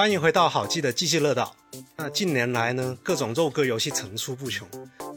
欢迎回到好记的机器乐道。那近年来呢，各种肉鸽游戏层出不穷，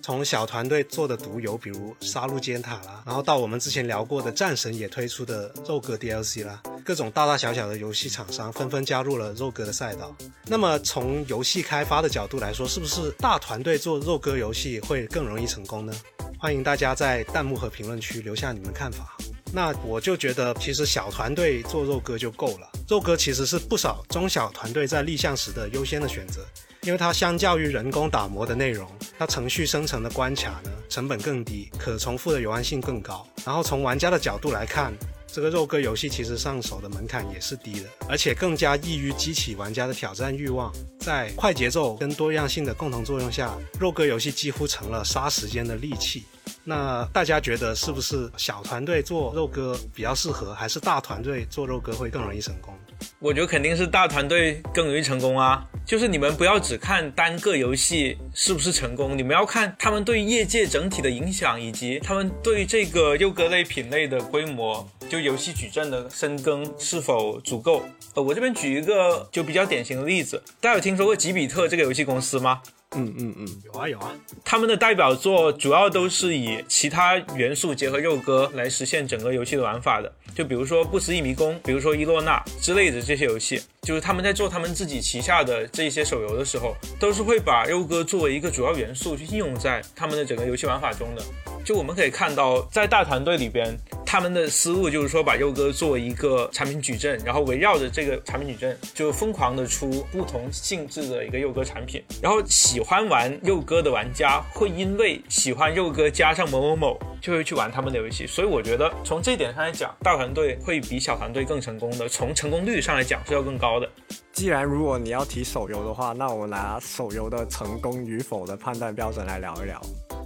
从小团队做的独游，比如《杀戮尖塔》啦，然后到我们之前聊过的《战神》也推出的肉鸽 DLC 啦，各种大大小小的游戏厂商纷纷加入了肉鸽的赛道。那么从游戏开发的角度来说，是不是大团队做肉鸽游戏会更容易成功呢？欢迎大家在弹幕和评论区留下你们看法。那我就觉得，其实小团队做肉鸽就够了。肉鸽其实是不少中小团队在立项时的优先的选择，因为它相较于人工打磨的内容，它程序生成的关卡呢成本更低，可重复的游玩性更高。然后从玩家的角度来看，这个肉鸽游戏其实上手的门槛也是低的，而且更加易于激起玩家的挑战欲望。在快节奏跟多样性的共同作用下，肉鸽游戏几乎成了杀时间的利器。那大家觉得是不是小团队做肉鸽比较适合，还是大团队做肉鸽会更容易成功？我觉得肯定是大团队更容易成功啊！就是你们不要只看单个游戏是不是成功，你们要看他们对业界整体的影响，以及他们对这个肉鸽类品类的规模，就游戏矩阵的深耕是否足够。呃，我这边举一个就比较典型的例子，大家有听说过吉比特这个游戏公司吗？嗯嗯嗯，有啊有啊，他们的代表作主要都是以其他元素结合肉鸽来实现整个游戏的玩法的，就比如说不思议迷宫，比如说伊洛娜之类的这些游戏，就是他们在做他们自己旗下的这些手游的时候，都是会把肉鸽作为一个主要元素去应用在他们的整个游戏玩法中的。就我们可以看到，在大团队里边，他们的思路就是说把肉鸽作为一个产品矩阵，然后围绕着这个产品矩阵，就疯狂的出不同性质的一个肉鸽产品，然后喜欢玩肉鸽的玩家会因为喜欢肉鸽加上某某某，就会去玩他们的游戏。所以我觉得从这一点上来讲，大团队会比小团队更成功的，从成功率上来讲是要更高的。既然如果你要提手游的话，那我拿手游的成功与否的判断标准来聊一聊。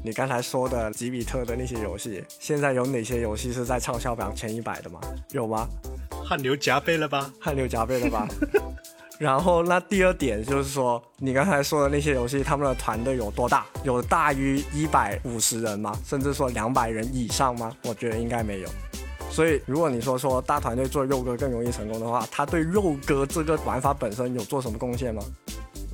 你刚才说的吉比特的那些游戏，现在有哪些游戏是在畅销榜前一百的吗？有吗？汗流浃背了吧？汗流浃背了吧？然后那第二点就是说，你刚才说的那些游戏，他们的团队有多大？有大于一百五十人吗？甚至说两百人以上吗？我觉得应该没有。所以，如果你说说大团队做肉鸽更容易成功的话，他对肉鸽这个玩法本身有做什么贡献吗？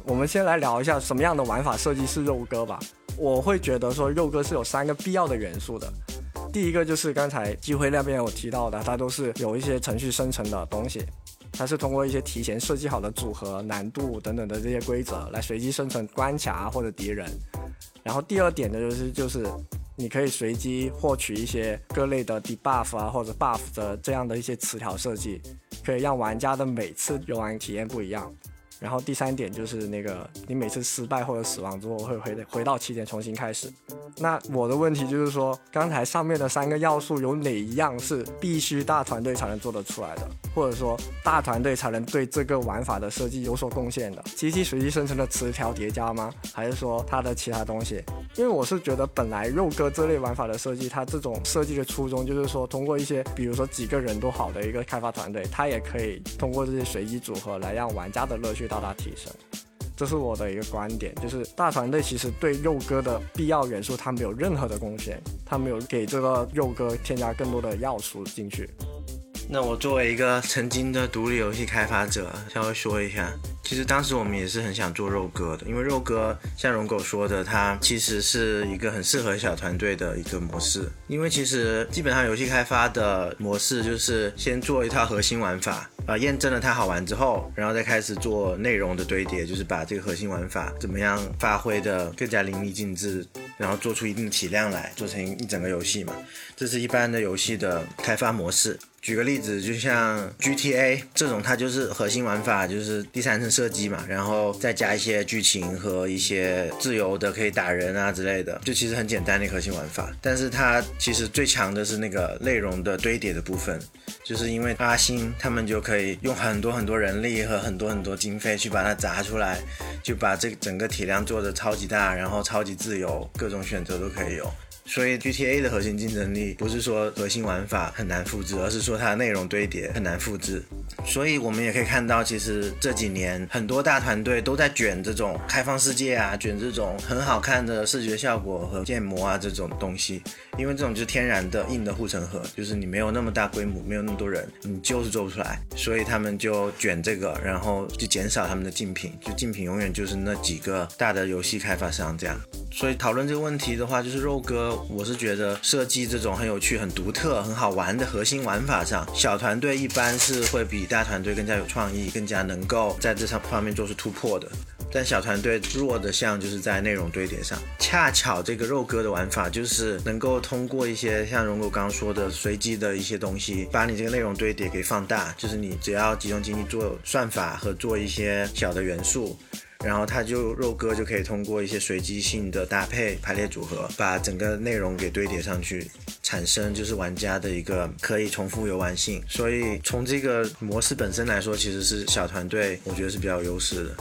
我们先来聊一下什么样的玩法设计是肉鸽吧。我会觉得说肉鸽是有三个必要的元素的。第一个就是刚才机会那边有提到的，它都是有一些程序生成的东西，它是通过一些提前设计好的组合、难度等等的这些规则来随机生成关卡或者敌人。然后第二点呢，就是就是你可以随机获取一些各类的 debuff 啊或者 buff 的这样的一些词条设计，可以让玩家的每次游玩体验不一样。然后第三点就是那个，你每次失败或者死亡之后会回回到起点重新开始。那我的问题就是说，刚才上面的三个要素有哪一样是必须大团队才能做得出来的，或者说大团队才能对这个玩法的设计有所贡献的？机器随机生成的词条叠加吗？还是说它的其他东西？因为我是觉得本来肉鸽这类玩法的设计，它这种设计的初衷就是说，通过一些比如说几个人都好的一个开发团队，它也可以通过这些随机组合来让玩家的乐趣。大大提升，这是我的一个观点，就是大团队其实对肉鸽的必要元素，它没有任何的贡献，它没有给这个肉鸽添加更多的要素进去。那我作为一个曾经的独立游戏开发者，稍微说一下。其实当时我们也是很想做肉鸽的，因为肉鸽像荣狗说的，它其实是一个很适合小团队的一个模式。因为其实基本上游戏开发的模式就是先做一套核心玩法，啊，验证了它好玩之后，然后再开始做内容的堆叠，就是把这个核心玩法怎么样发挥的更加淋漓尽致，然后做出一定的体量来，做成一整个游戏嘛。这是一般的游戏的开发模式。举个例子，就像 GTA 这种，它就是核心玩法就是第三层射击嘛，然后再加一些剧情和一些自由的可以打人啊之类的，就其实很简单的核心玩法。但是它其实最强的是那个内容的堆叠的部分，就是因为阿星他们就可可以用很多很多人力和很多很多经费去把它砸出来，就把这整个体量做的超级大，然后超级自由，各种选择都可以有。所以 GTA 的核心竞争力不是说核心玩法很难复制，而是说它的内容堆叠很难复制。所以我们也可以看到，其实这几年很多大团队都在卷这种开放世界啊，卷这种很好看的视觉效果和建模啊这种东西，因为这种就是天然的硬的护城河，就是你没有那么大规模，没有那么多人，你就是做不出来。所以他们就卷这个，然后就减少他们的竞品，就竞品永远就是那几个大的游戏开发商这样。所以讨论这个问题的话，就是肉哥，我是觉得设计这种很有趣、很独特、很好玩的核心玩法上，小团队一般是会比大团队更加有创意，更加能够在这上方面做出突破的。但小团队弱的像就是在内容堆叠上，恰巧这个肉哥的玩法就是能够通过一些像荣狗刚刚说的随机的一些东西，把你这个内容堆叠给放大，就是你只要集中精力做算法和做一些小的元素。然后它就肉鸽就可以通过一些随机性的搭配排列组合，把整个内容给堆叠上去，产生就是玩家的一个可以重复游玩性。所以从这个模式本身来说，其实是小团队我觉得是比较优势的。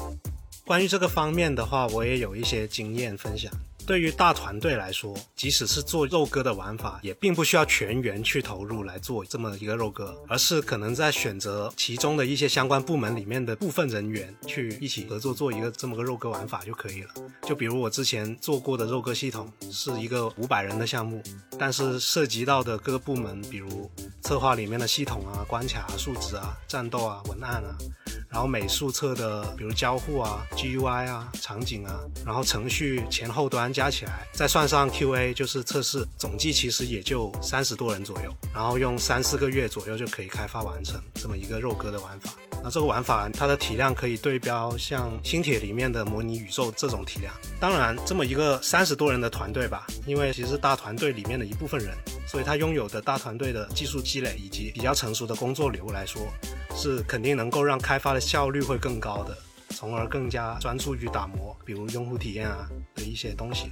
关于这个方面的话，我也有一些经验分享。对于大团队来说，即使是做肉鸽的玩法，也并不需要全员去投入来做这么一个肉鸽，而是可能在选择其中的一些相关部门里面的部分人员去一起合作做一个这么个肉鸽玩法就可以了。就比如我之前做过的肉鸽系统是一个五百人的项目，但是涉及到的各个部门，比如策划里面的系统啊、关卡啊、数值啊、战斗啊、文案啊。然后美术侧的，比如交互啊、GUI 啊、场景啊，然后程序前后端加起来，再算上 QA 就是测试，总计其实也就三十多人左右。然后用三四个月左右就可以开发完成这么一个肉鸽的玩法。那这个玩法它的体量可以对标像星铁里面的模拟宇宙这种体量。当然，这么一个三十多人的团队吧，因为其实大团队里面的一部分人，所以他拥有的大团队的技术积累以及比较成熟的工作流来说。是肯定能够让开发的效率会更高的，从而更加专注于打磨，比如用户体验啊的一些东西。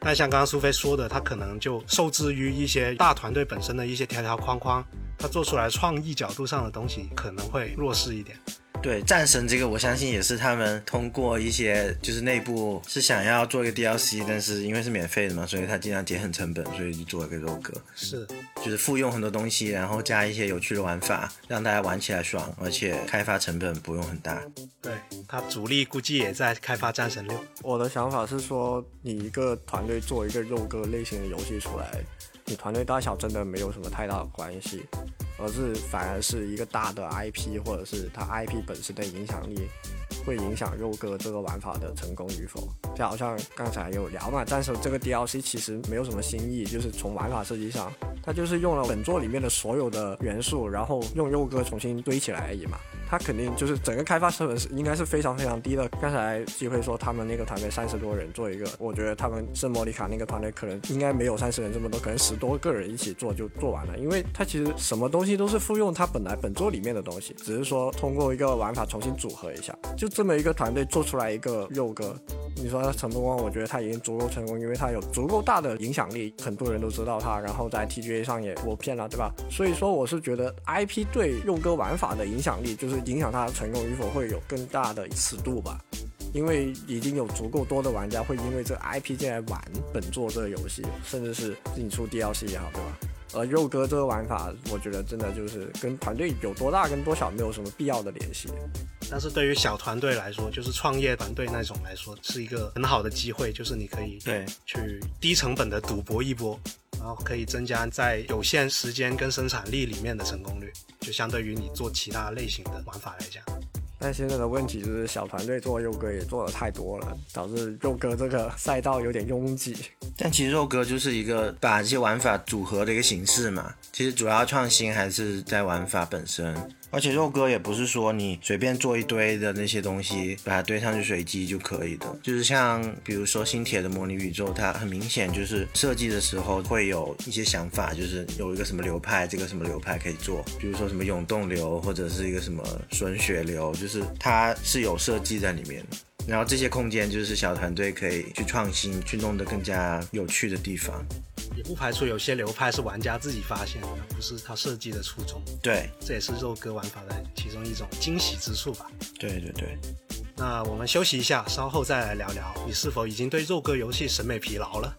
但像刚刚苏菲说的，他可能就受制于一些大团队本身的一些条条框框，他做出来创意角度上的东西可能会弱势一点。对战神这个，我相信也是他们通过一些就是内部是想要做一个 DLC，但是因为是免费的嘛，所以他尽量节省成本，所以就做了个肉鸽。是，就是复用很多东西，然后加一些有趣的玩法，让大家玩起来爽，而且开发成本不用很大。对他主力估计也在开发战神六。我的想法是说，你一个团队做一个肉鸽类型的游戏出来，你团队大小真的没有什么太大的关系。而是反而是一个大的 IP，或者是它 IP 本身的影响力，会影响肉哥这个玩法的成功与否。就好像刚才有聊嘛，但是这个 DLC 其实没有什么新意，就是从玩法设计上，它就是用了本作里面的所有的元素，然后用肉鸽重新堆起来而已嘛。他肯定就是整个开发成本是应该是非常非常低的。刚才机会说他们那个团队三十多人做一个，我觉得他们圣莫里卡那个团队可能应该没有三十人这么多，可能十多个人一起做就做完了。因为他其实什么东西都是复用他本来本作里面的东西，只是说通过一个玩法重新组合一下，就这么一个团队做出来一个肉鸽。你说他成功吗？我觉得他已经足够成功，因为他有足够大的影响力，很多人都知道他，然后在 TGA 上也播片了，对吧？所以说我是觉得 IP 对肉鸽玩法的影响力，就是影响它成功与否会有更大的尺度吧，因为已经有足够多的玩家会因为这 IP 进来玩本作这个游戏，甚至是引出 DLC 也好，对吧？而肉哥这个玩法，我觉得真的就是跟团队有多大跟多小没有什么必要的联系。但是对于小团队来说，就是创业团队那种来说，是一个很好的机会，就是你可以对去低成本的赌博一波，然后可以增加在有限时间跟生产力里面的成功率，就相对于你做其他类型的玩法来讲。但现在的问题就是小团队做肉哥也做的太多了，导致肉哥这个赛道有点拥挤。但其实肉哥就是一个把这些玩法组合的一个形式嘛，其实主要创新还是在玩法本身。而且肉鸽也不是说你随便做一堆的那些东西，把它堆上去随机就可以的。就是像比如说新铁的模拟宇宙，它很明显就是设计的时候会有一些想法，就是有一个什么流派，这个什么流派可以做，比如说什么永动流或者是一个什么损血流，就是它是有设计在里面。然后这些空间就是小团队可以去创新、去弄得更加有趣的地方。也不排除有些流派是玩家自己发现的，不是他设计的初衷。对，这也是肉鸽玩法的其中一种惊喜之处吧。对对对。那我们休息一下，稍后再来聊聊，你是否已经对肉鸽游戏审美疲劳了？